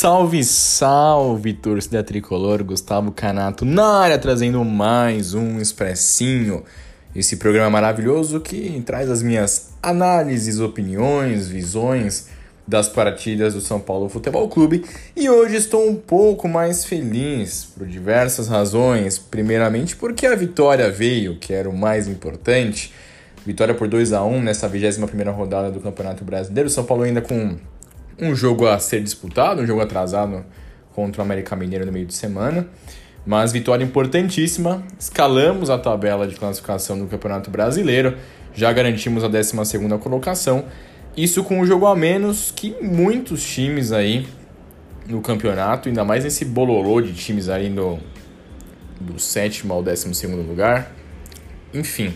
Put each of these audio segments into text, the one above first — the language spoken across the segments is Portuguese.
Salve, salve, torcida tricolor, Gustavo Canato na área trazendo mais um Expressinho. Esse programa maravilhoso que traz as minhas análises, opiniões, visões das partidas do São Paulo Futebol Clube. E hoje estou um pouco mais feliz por diversas razões. Primeiramente porque a vitória veio, que era o mais importante. Vitória por 2 a 1 nessa 21ª rodada do Campeonato Brasileiro. São Paulo ainda com um jogo a ser disputado, um jogo atrasado contra o América Mineiro no meio de semana. Mas vitória importantíssima. Escalamos a tabela de classificação do Campeonato Brasileiro. Já garantimos a 12 colocação. Isso com um jogo a menos que muitos times aí no campeonato, ainda mais nesse bololô de times aí no, do sétimo ao décimo segundo lugar. Enfim,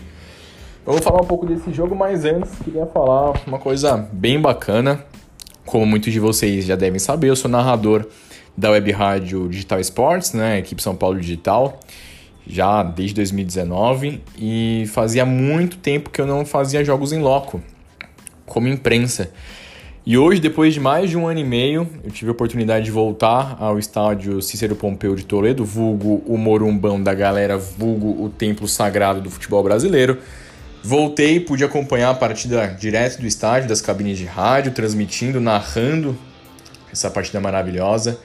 vamos falar um pouco desse jogo, mas antes queria falar uma coisa bem bacana. Como muitos de vocês já devem saber, eu sou narrador da web rádio Digital Sports, né, equipe São Paulo Digital, já desde 2019 e fazia muito tempo que eu não fazia jogos em loco, como imprensa. E hoje, depois de mais de um ano e meio, eu tive a oportunidade de voltar ao estádio Cícero Pompeu de Toledo, vulgo o Morumbão da galera, vulgo o templo sagrado do futebol brasileiro, Voltei, pude acompanhar a partida direto do estádio, das cabines de rádio, transmitindo, narrando essa partida maravilhosa.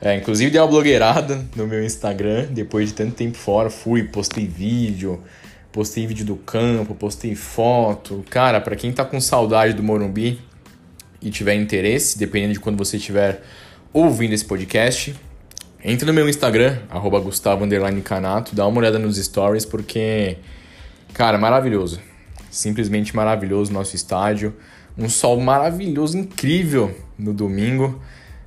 É, inclusive dei uma blogueirada no meu Instagram, depois de tanto tempo fora, fui, postei vídeo, postei vídeo do campo, postei foto. Cara, para quem tá com saudade do Morumbi e tiver interesse, dependendo de quando você estiver ouvindo esse podcast, entre no meu Instagram, arroba Gustavo Canato, dá uma olhada nos stories, porque Cara, maravilhoso. Simplesmente maravilhoso nosso estádio. Um sol maravilhoso, incrível no domingo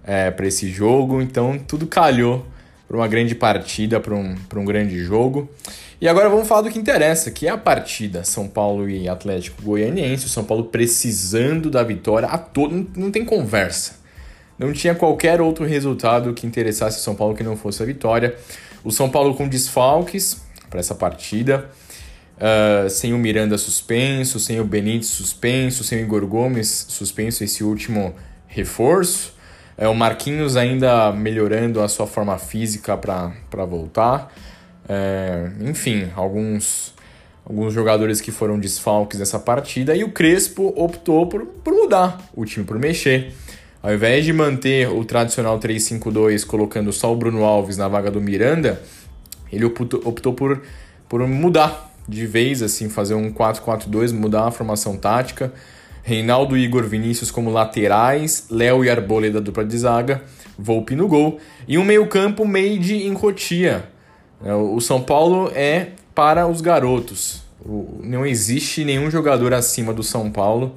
é, para esse jogo. Então tudo calhou para uma grande partida, para um, um grande jogo. E agora vamos falar do que interessa, que é a partida São Paulo e Atlético Goianiense. O São Paulo precisando da vitória a todo, não, tem conversa. Não tinha qualquer outro resultado que interessasse o São Paulo que não fosse a vitória. O São Paulo com desfalques para essa partida. Uh, sem o Miranda suspenso, sem o Benítez suspenso, sem o Igor Gomes suspenso, esse último reforço. É, o Marquinhos ainda melhorando a sua forma física para voltar. É, enfim, alguns, alguns jogadores que foram desfalques nessa partida. E o Crespo optou por, por mudar o time, por mexer. Ao invés de manter o tradicional 3-5-2 colocando só o Bruno Alves na vaga do Miranda, ele optou, optou por, por mudar de vez, assim, fazer um 4-4-2, mudar a formação tática. Reinaldo Igor Vinícius como laterais, Léo e Arboleda dupla de zaga, Volpe no gol e um meio-campo made em Cotia. É, o São Paulo é para os garotos. Não existe nenhum jogador acima do São Paulo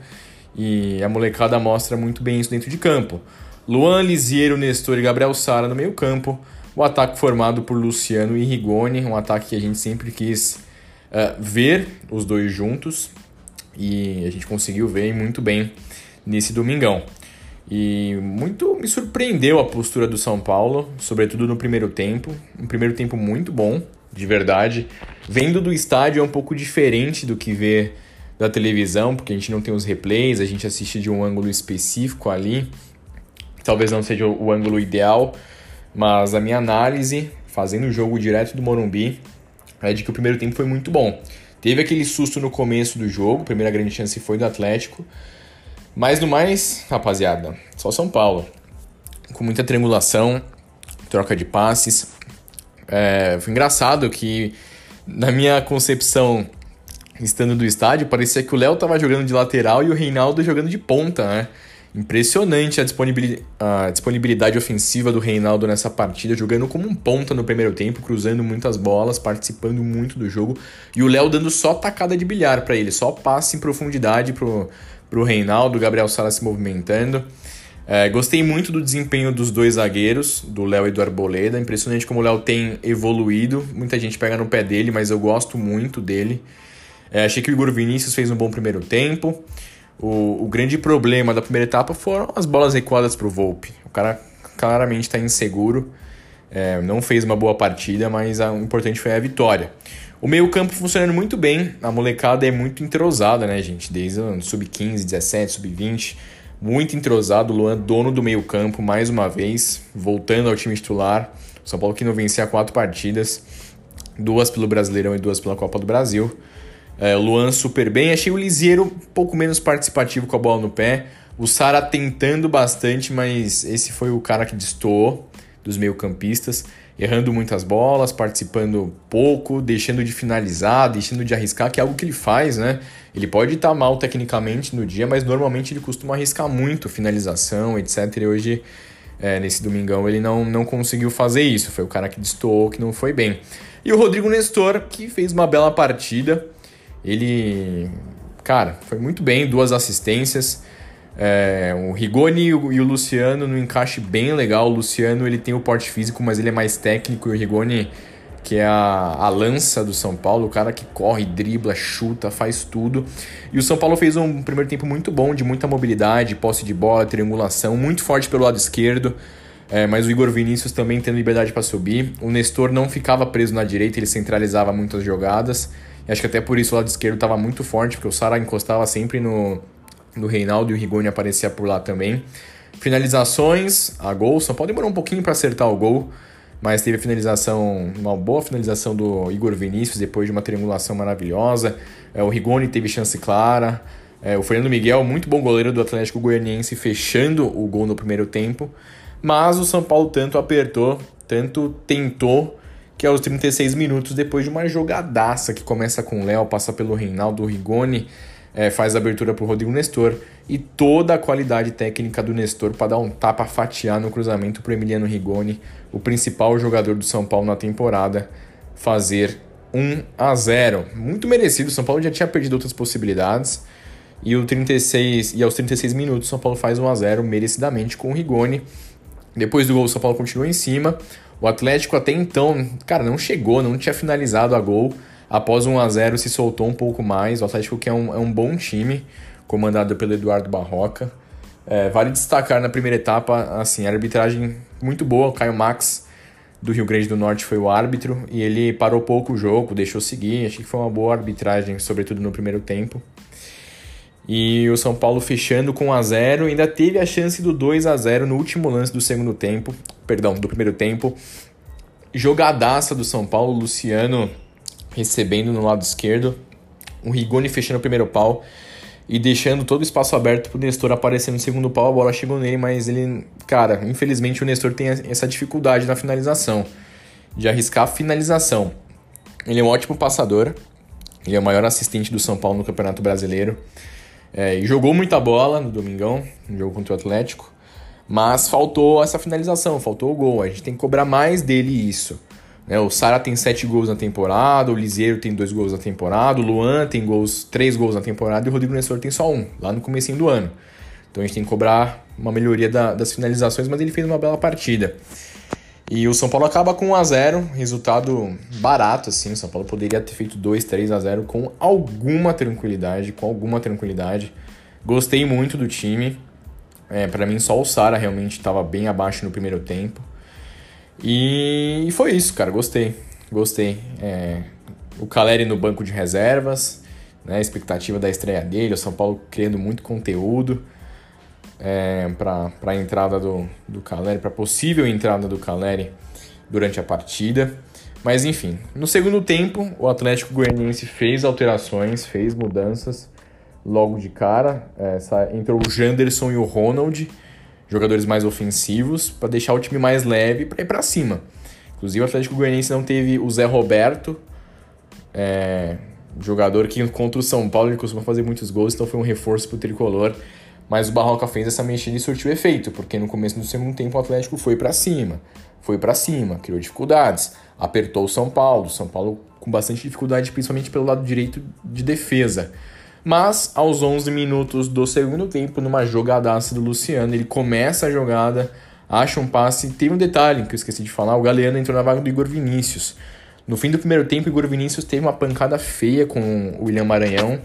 e a molecada mostra muito bem isso dentro de campo. Luan, Lisiero, Nestor e Gabriel Sara no meio-campo. O ataque formado por Luciano e Rigoni, um ataque que a gente sempre quis uh, ver os dois juntos e a gente conseguiu ver muito bem nesse domingão. E muito me surpreendeu a postura do São Paulo, sobretudo no primeiro tempo. Um primeiro tempo muito bom, de verdade. Vendo do estádio é um pouco diferente do que ver da televisão, porque a gente não tem os replays, a gente assiste de um ângulo específico ali. Talvez não seja o ângulo ideal, mas a minha análise, fazendo o jogo direto do Morumbi, é de que o primeiro tempo foi muito bom. Teve aquele susto no começo do jogo, a primeira grande chance foi do Atlético. Mas no mais, rapaziada, só São Paulo. Com muita tremulação, troca de passes. É, foi engraçado que, na minha concepção, estando do estádio, parecia que o Léo tava jogando de lateral e o Reinaldo jogando de ponta, né? Impressionante a disponibilidade, ofensiva do Reinaldo nessa partida, jogando como um ponta no primeiro tempo, cruzando muitas bolas, participando muito do jogo. E o Léo dando só tacada de bilhar para ele, só passe em profundidade pro, pro Reinaldo, Gabriel Sala se movimentando. É, gostei muito do desempenho dos dois zagueiros, do Léo e do Arboleda. Impressionante como o Léo tem evoluído. Muita gente pega no pé dele, mas eu gosto muito dele. É, achei que o Igor Vinícius fez um bom primeiro tempo. O, o grande problema da primeira etapa foram as bolas recuadas para o Volpe. O cara claramente está inseguro, é, não fez uma boa partida, mas o importante foi a vitória. O meio-campo funcionando muito bem, a molecada é muito entrosada, né, gente? Desde o sub-15, 17, sub-20, muito entrosado. O Luan, dono do meio-campo, mais uma vez, voltando ao time titular. O São Paulo que não vencia quatro partidas, duas pelo Brasileirão e duas pela Copa do Brasil. É, Luan super bem. Achei o Lisieiro um pouco menos participativo com a bola no pé. O Sara tentando bastante, mas esse foi o cara que destoou dos meio-campistas, errando muitas bolas, participando pouco, deixando de finalizar, deixando de arriscar, que é algo que ele faz, né? Ele pode estar mal tecnicamente no dia, mas normalmente ele costuma arriscar muito finalização, etc. E hoje, é, nesse domingão, ele não, não conseguiu fazer isso. Foi o cara que destoou, que não foi bem. E o Rodrigo Nestor, que fez uma bela partida. Ele, cara, foi muito bem, duas assistências. É, o Rigoni e o, Luciano no encaixe bem legal. O Luciano ele tem o porte físico, mas ele é mais técnico. E o Rigoni, que é a, a lança do São Paulo, o cara que corre, dribla, chuta, faz tudo. E o São Paulo fez um primeiro tempo muito bom, de muita mobilidade, posse de bola, triangulação, muito forte pelo lado esquerdo. É, mas o Igor Vinícius também tendo liberdade para subir. O Nestor não ficava preso na direita, ele centralizava muitas jogadas. E acho que até por isso o lado esquerdo estava muito forte, porque o Sara encostava sempre no, no Reinaldo e o Rigoni aparecia por lá também. Finalizações, a gol. São Paulo demorou um pouquinho para acertar o gol, mas teve a finalização, uma boa finalização do Igor Vinícius depois de uma triangulação maravilhosa. É, o Rigoni teve chance clara. É, o Fernando Miguel, muito bom goleiro do Atlético Goianiense, fechando o gol no primeiro tempo. Mas o São Paulo tanto apertou, tanto tentou que é os 36 minutos depois de uma jogadaça que começa com o Léo, passa pelo Reinaldo Rigoni, é, faz a abertura para o Rodrigo Nestor e toda a qualidade técnica do Nestor para dar um tapa fatiar no cruzamento para Emiliano Rigoni, o principal jogador do São Paulo na temporada, fazer 1 a 0. Muito merecido, São Paulo já tinha perdido outras possibilidades. E, o 36, e aos 36 minutos, o São Paulo faz 1 a 0 merecidamente com o Rigoni. Depois do gol, o São Paulo continua em cima. O Atlético até então, cara, não chegou, não tinha finalizado a gol. Após 1 a 0 se soltou um pouco mais. O Atlético que é um, é um bom time, comandado pelo Eduardo Barroca. É, vale destacar na primeira etapa, assim, a arbitragem muito boa. O Caio Max, do Rio Grande do Norte, foi o árbitro e ele parou pouco o jogo, deixou seguir. Achei que foi uma boa arbitragem, sobretudo no primeiro tempo. E o São Paulo fechando com 1 a 0 ainda teve a chance do 2 a 0 no último lance do segundo tempo, perdão, do primeiro tempo. Jogadaça do São Paulo, Luciano recebendo no lado esquerdo, o Rigoni fechando o primeiro pau e deixando todo o espaço aberto pro Nestor aparecer no segundo pau, a bola chegou nele, mas ele, cara, infelizmente o Nestor tem essa dificuldade na finalização, de arriscar a finalização. Ele é um ótimo passador, ele é o maior assistente do São Paulo no Campeonato Brasileiro. É, e jogou muita bola no domingão, no jogo contra o Atlético, mas faltou essa finalização, faltou o gol. A gente tem que cobrar mais dele isso. Né? O Sara tem sete gols na temporada, o Liseiro tem dois gols na temporada, o Luan tem gols, três gols na temporada e o Rodrigo Nestor tem só um, lá no começo do ano. Então a gente tem que cobrar uma melhoria da, das finalizações, mas ele fez uma bela partida. E o São Paulo acaba com 1 a 0 resultado barato, assim. O São Paulo poderia ter feito 2, 3 a 0 com alguma tranquilidade, com alguma tranquilidade. Gostei muito do time. É, para mim, só o Sara realmente estava bem abaixo no primeiro tempo. E foi isso, cara. Gostei. Gostei. É, o Caleri no banco de reservas, né, expectativa da estreia dele. O São Paulo criando muito conteúdo é, para a entrada do, do Caleri, para possível entrada do Caleri durante a partida. Mas enfim, no segundo tempo, o Atlético Goianiense fez alterações, fez mudanças logo de cara. Essa, entrou o Janderson e o Ronald, jogadores mais ofensivos, para deixar o time mais leve para ir para cima. Inclusive, o Atlético Goianiense não teve o Zé Roberto, é, jogador que contra o São Paulo ele costuma fazer muitos gols, então foi um reforço para o tricolor Mas o Barroca fez essa mexida e surtiu efeito, porque no começo do segundo tempo o Atlético foi para cima, foi para cima, criou dificuldades, apertou o São Paulo, São Paulo com bastante dificuldade, principalmente pelo lado direito de defesa. Mas aos 11 minutos do segundo tempo, numa jogadaça do Luciano, ele começa a jogada, acha um passe. Tem um detalhe que eu esqueci de falar: o Galeano entrou na vaga do Igor Vinícius. No fim do primeiro tempo, Igor Vinícius teve uma pancada feia com o William Maranhão.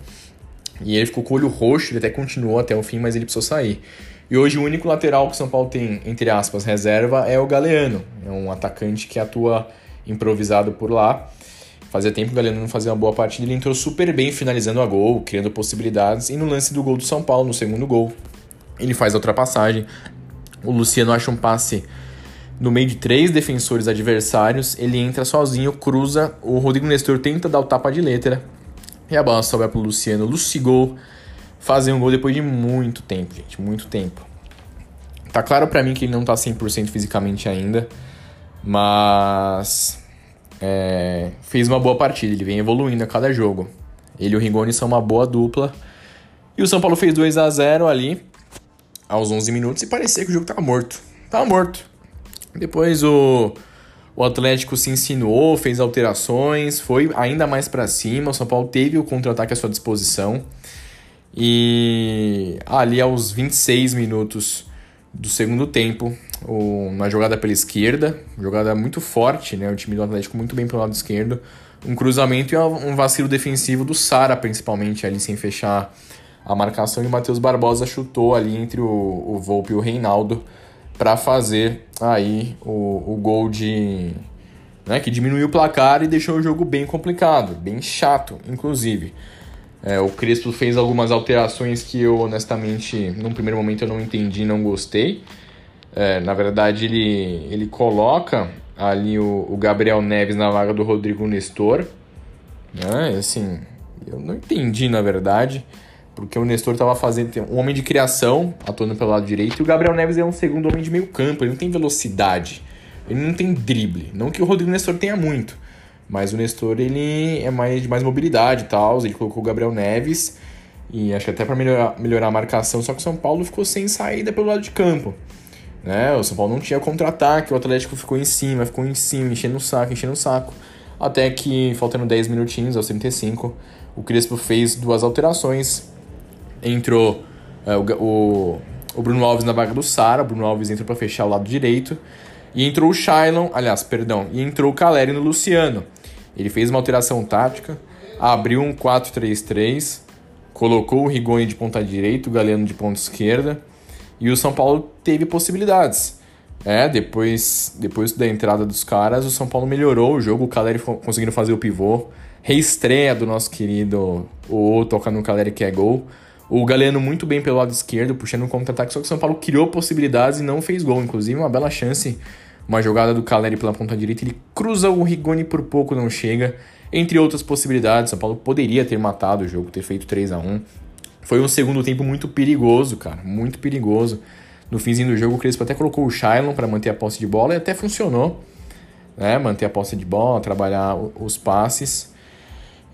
E ele ficou com o olho roxo, ele até continuou até o fim, mas ele precisou sair. E hoje o único lateral que o São Paulo tem, entre aspas, reserva é o Galeano. É um atacante que atua improvisado por lá. Fazia tempo que o Galeano não fazia uma boa partida, ele entrou super bem finalizando a gol, criando possibilidades. E no lance do gol do São Paulo, no segundo gol, ele faz a ultrapassagem. O Luciano acha um passe no meio de três defensores adversários, ele entra sozinho, cruza, o Rodrigo Nestor tenta dar o tapa de letra, e a bola sobra pro Luciano Lucigol fazer um gol depois de muito tempo, gente, muito tempo. Tá claro para mim que ele não tá 100% fisicamente ainda, mas é, fez uma boa partida, ele vem evoluindo a cada jogo. Ele e o Rigoni são uma boa dupla. E o São Paulo fez 2 a 0 ali, aos 11 minutos, e parecia que o jogo tava morto. Tava morto. Depois o, o Atlético se insinuou, fez alterações, foi ainda mais para cima. O São Paulo teve o contra-ataque à sua disposição. E ali aos 26 minutos do segundo tempo, uma jogada pela esquerda, jogada muito forte, né? O time do Atlético muito bem pelo lado esquerdo. Um cruzamento e um vacilo defensivo do Sara, principalmente, ali sem fechar a marcação. E o Matheus Barbosa chutou ali entre o, o Volpe e o Reinaldo para fazer aí o, o gol de. Né, que diminuiu o placar e deixou o jogo bem complicado, bem chato, inclusive. É, o Crespo fez algumas alterações que eu, honestamente, num primeiro momento eu não entendi, não gostei. É, na verdade, ele, ele coloca ali o, o, Gabriel Neves na vaga do Rodrigo Nestor. Né? Assim, eu não entendi, na verdade, porque o Nestor estava fazendo um homem de criação, atuando pelo lado direito, e o Gabriel Neves é um segundo homem de meio campo, ele não tem velocidade, ele não tem drible. Não que o Rodrigo Nestor tenha muito, mas o Nestor, ele é mais de mais mobilidade e tal. Ele colocou o Gabriel Neves. E acho que até para melhorar, melhorar a marcação. Só que o São Paulo ficou sem saída pelo lado de campo. Né? O São Paulo não tinha contra-ataque. O Atlético ficou em cima, ficou em cima, enchendo o saco, enchendo o saco. Até que, faltando 10 minutinhos, aos 35, o Crespo fez duas alterações. Entrou é, o, o, o, Bruno Alves na vaga do Sara. O Bruno Alves entrou para fechar o lado direito. E entrou o Shailon, aliás, perdão, e entrou o Caleri no Luciano. Ele fez uma alteração tática, abriu um 4-3-3, colocou o Rigoni de ponta direita, o Galeno de ponta esquerda, e o São Paulo teve possibilidades. É, depois, depois da entrada dos caras, o São Paulo melhorou o jogo, o Caleri conseguindo fazer o pivô, reestreia do nosso querido o toca no Caleri que é gol. O Galeno muito bem pelo lado esquerdo, puxando um contra-ataque, só que o São Paulo criou possibilidades e não fez gol. Inclusive, uma bela chance uma jogada do Caleri pela ponta direita, ele cruza o Rigoni por pouco, não chega. Entre outras possibilidades, São Paulo poderia ter matado o jogo, ter feito 3 a 1 Foi um segundo tempo muito perigoso, cara, muito perigoso. No finzinho do jogo, o Crespo até colocou o Shailon para manter a posse de bola e até funcionou. Né? Manter a posse de bola, trabalhar os passes.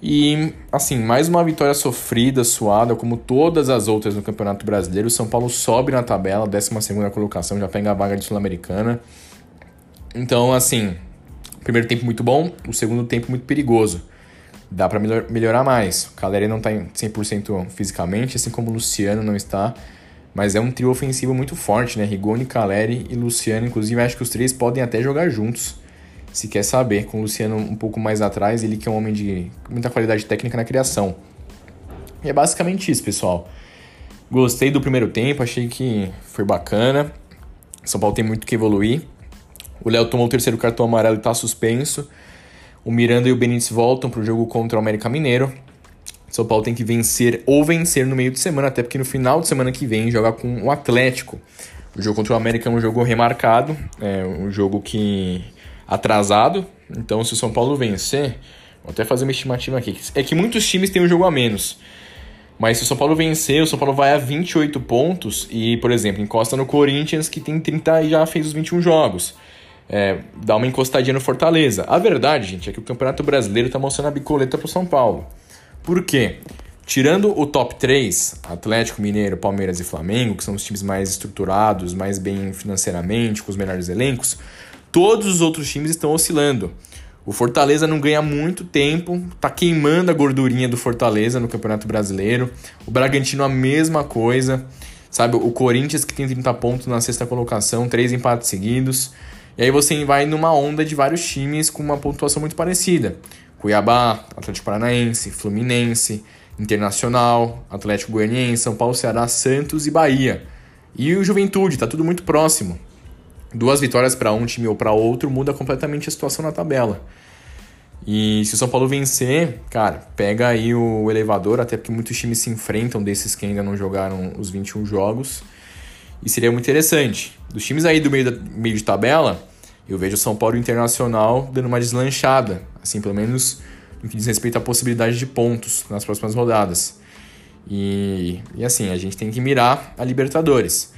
E, assim, mais uma vitória sofrida, suada, como todas as outras no Campeonato Brasileiro. O São Paulo sobe na tabela, 12 colocação, já pega a vaga de Sul-Americana. Então, assim, primeiro tempo muito bom, o segundo tempo muito perigoso. Dá para melhor, melhorar mais. O Caleri não tá em 100% fisicamente, assim como o Luciano não está. Mas é um trio ofensivo muito forte, né? Rigoni, Caleri e Luciano. Inclusive, acho que os três podem até jogar juntos. Se quer saber, com o Luciano um pouco mais atrás, ele que é um homem de muita qualidade técnica na criação. E é basicamente isso, pessoal. Gostei do primeiro tempo, achei que foi bacana. São Paulo tem muito que evoluir. O Léo tomou o terceiro cartão amarelo e está suspenso. O Miranda e o Benítez voltam para o jogo contra o América Mineiro. São Paulo tem que vencer ou vencer no meio de semana, até porque no final de semana que vem joga com o Atlético. O jogo contra o América é um jogo remarcado, é um jogo que atrasado. Então, se o São Paulo vencer, vou até fazer uma estimativa aqui. É que muitos times têm um jogo a menos. Mas se o São Paulo vencer, o São Paulo vai a 28 pontos e, por exemplo, encosta no Corinthians, que tem 30 e já fez os 21 jogos é, dar uma encostadinha no Fortaleza. A verdade, gente, é que o Campeonato Brasileiro está mostrando a bicoleta pro São Paulo. Por quê? Tirando o top 3, Atlético Mineiro, Palmeiras e Flamengo, que são os times mais estruturados, mais bem financeiramente, com os melhores elencos, todos os outros times estão oscilando. O Fortaleza não ganha muito tempo, tá queimando a gordurinha do Fortaleza no Campeonato Brasileiro. O Bragantino a mesma coisa. Sabe, o Corinthians que tem 30 pontos na sexta colocação, três empates seguidos. E aí você vai numa onda de vários times com uma pontuação muito parecida. Cuiabá, Atlético Paranaense, Fluminense, Internacional, Atlético Goianiense, São Paulo, Ceará, Santos e Bahia. E o Juventude, tá tudo muito próximo. Duas vitórias para um time ou para outro muda completamente a situação na tabela. E se o São Paulo vencer, cara, pega aí o elevador, até porque muitos times se enfrentam desses que ainda não jogaram os 21 jogos. E seria muito interessante. Dos times aí do meio, da, meio de tabela, eu vejo o São Paulo Internacional dando uma deslanchada, assim, pelo menos no que diz respeito à possibilidade de pontos nas próximas rodadas. E, e assim, a gente tem que mirar a Libertadores.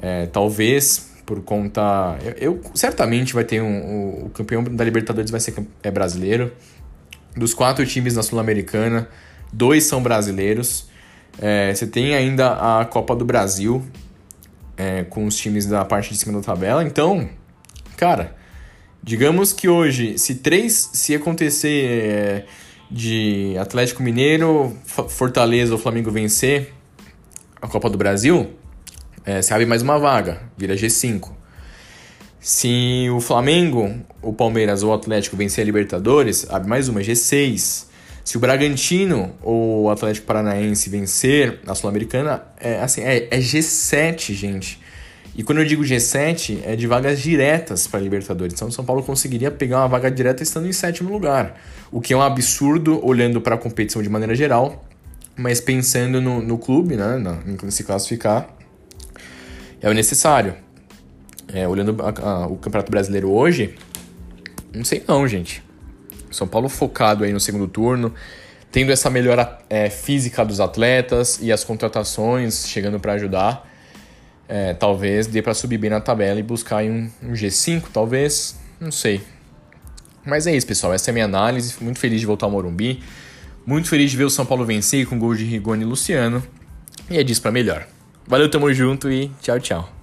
É, talvez por conta. Eu, eu, certamente vai ter um. O, o, campeão da Libertadores vai ser é brasileiro. Dos quatro times na Sul-Americana, dois são brasileiros. É, você tem ainda a Copa do Brasil é, com os times da parte de cima da tabela. Então, cara, Digamos que hoje, se três, se acontecer é, de Atlético Mineiro, Fortaleza ou Flamengo vencer a Copa do Brasil, é, se abre mais uma vaga, vira G5. Se o Flamengo, o Palmeiras ou o Atlético vencer a Libertadores, abre mais uma, G6. Se o Bragantino ou o Atlético Paranaense vencer a Sul-Americana, é, assim, é, é G7, gente. E quando eu digo G7, é de vagas diretas para a Libertadores. Então, o São Paulo conseguiria pegar uma vaga direta estando em sétimo lugar, o que é um absurdo olhando para a competição de maneira geral, mas pensando no, no clube, né, em se classificar, é o necessário. É, olhando a, a, o Campeonato Brasileiro hoje, não sei não, gente. São Paulo focado aí no segundo turno, tendo essa melhora é, física dos atletas e as contratações chegando para ajudar é, talvez dê para subir bem na tabela e buscar um, um G5, talvez, não sei. Mas é isso, pessoal. Essa é a minha análise. Muito feliz de voltar ao Morumbi. Muito feliz de ver o São Paulo vencer com gol de Rigoni e Luciano. E é disso para melhor. Valeu, tamo junto e tchau, tchau.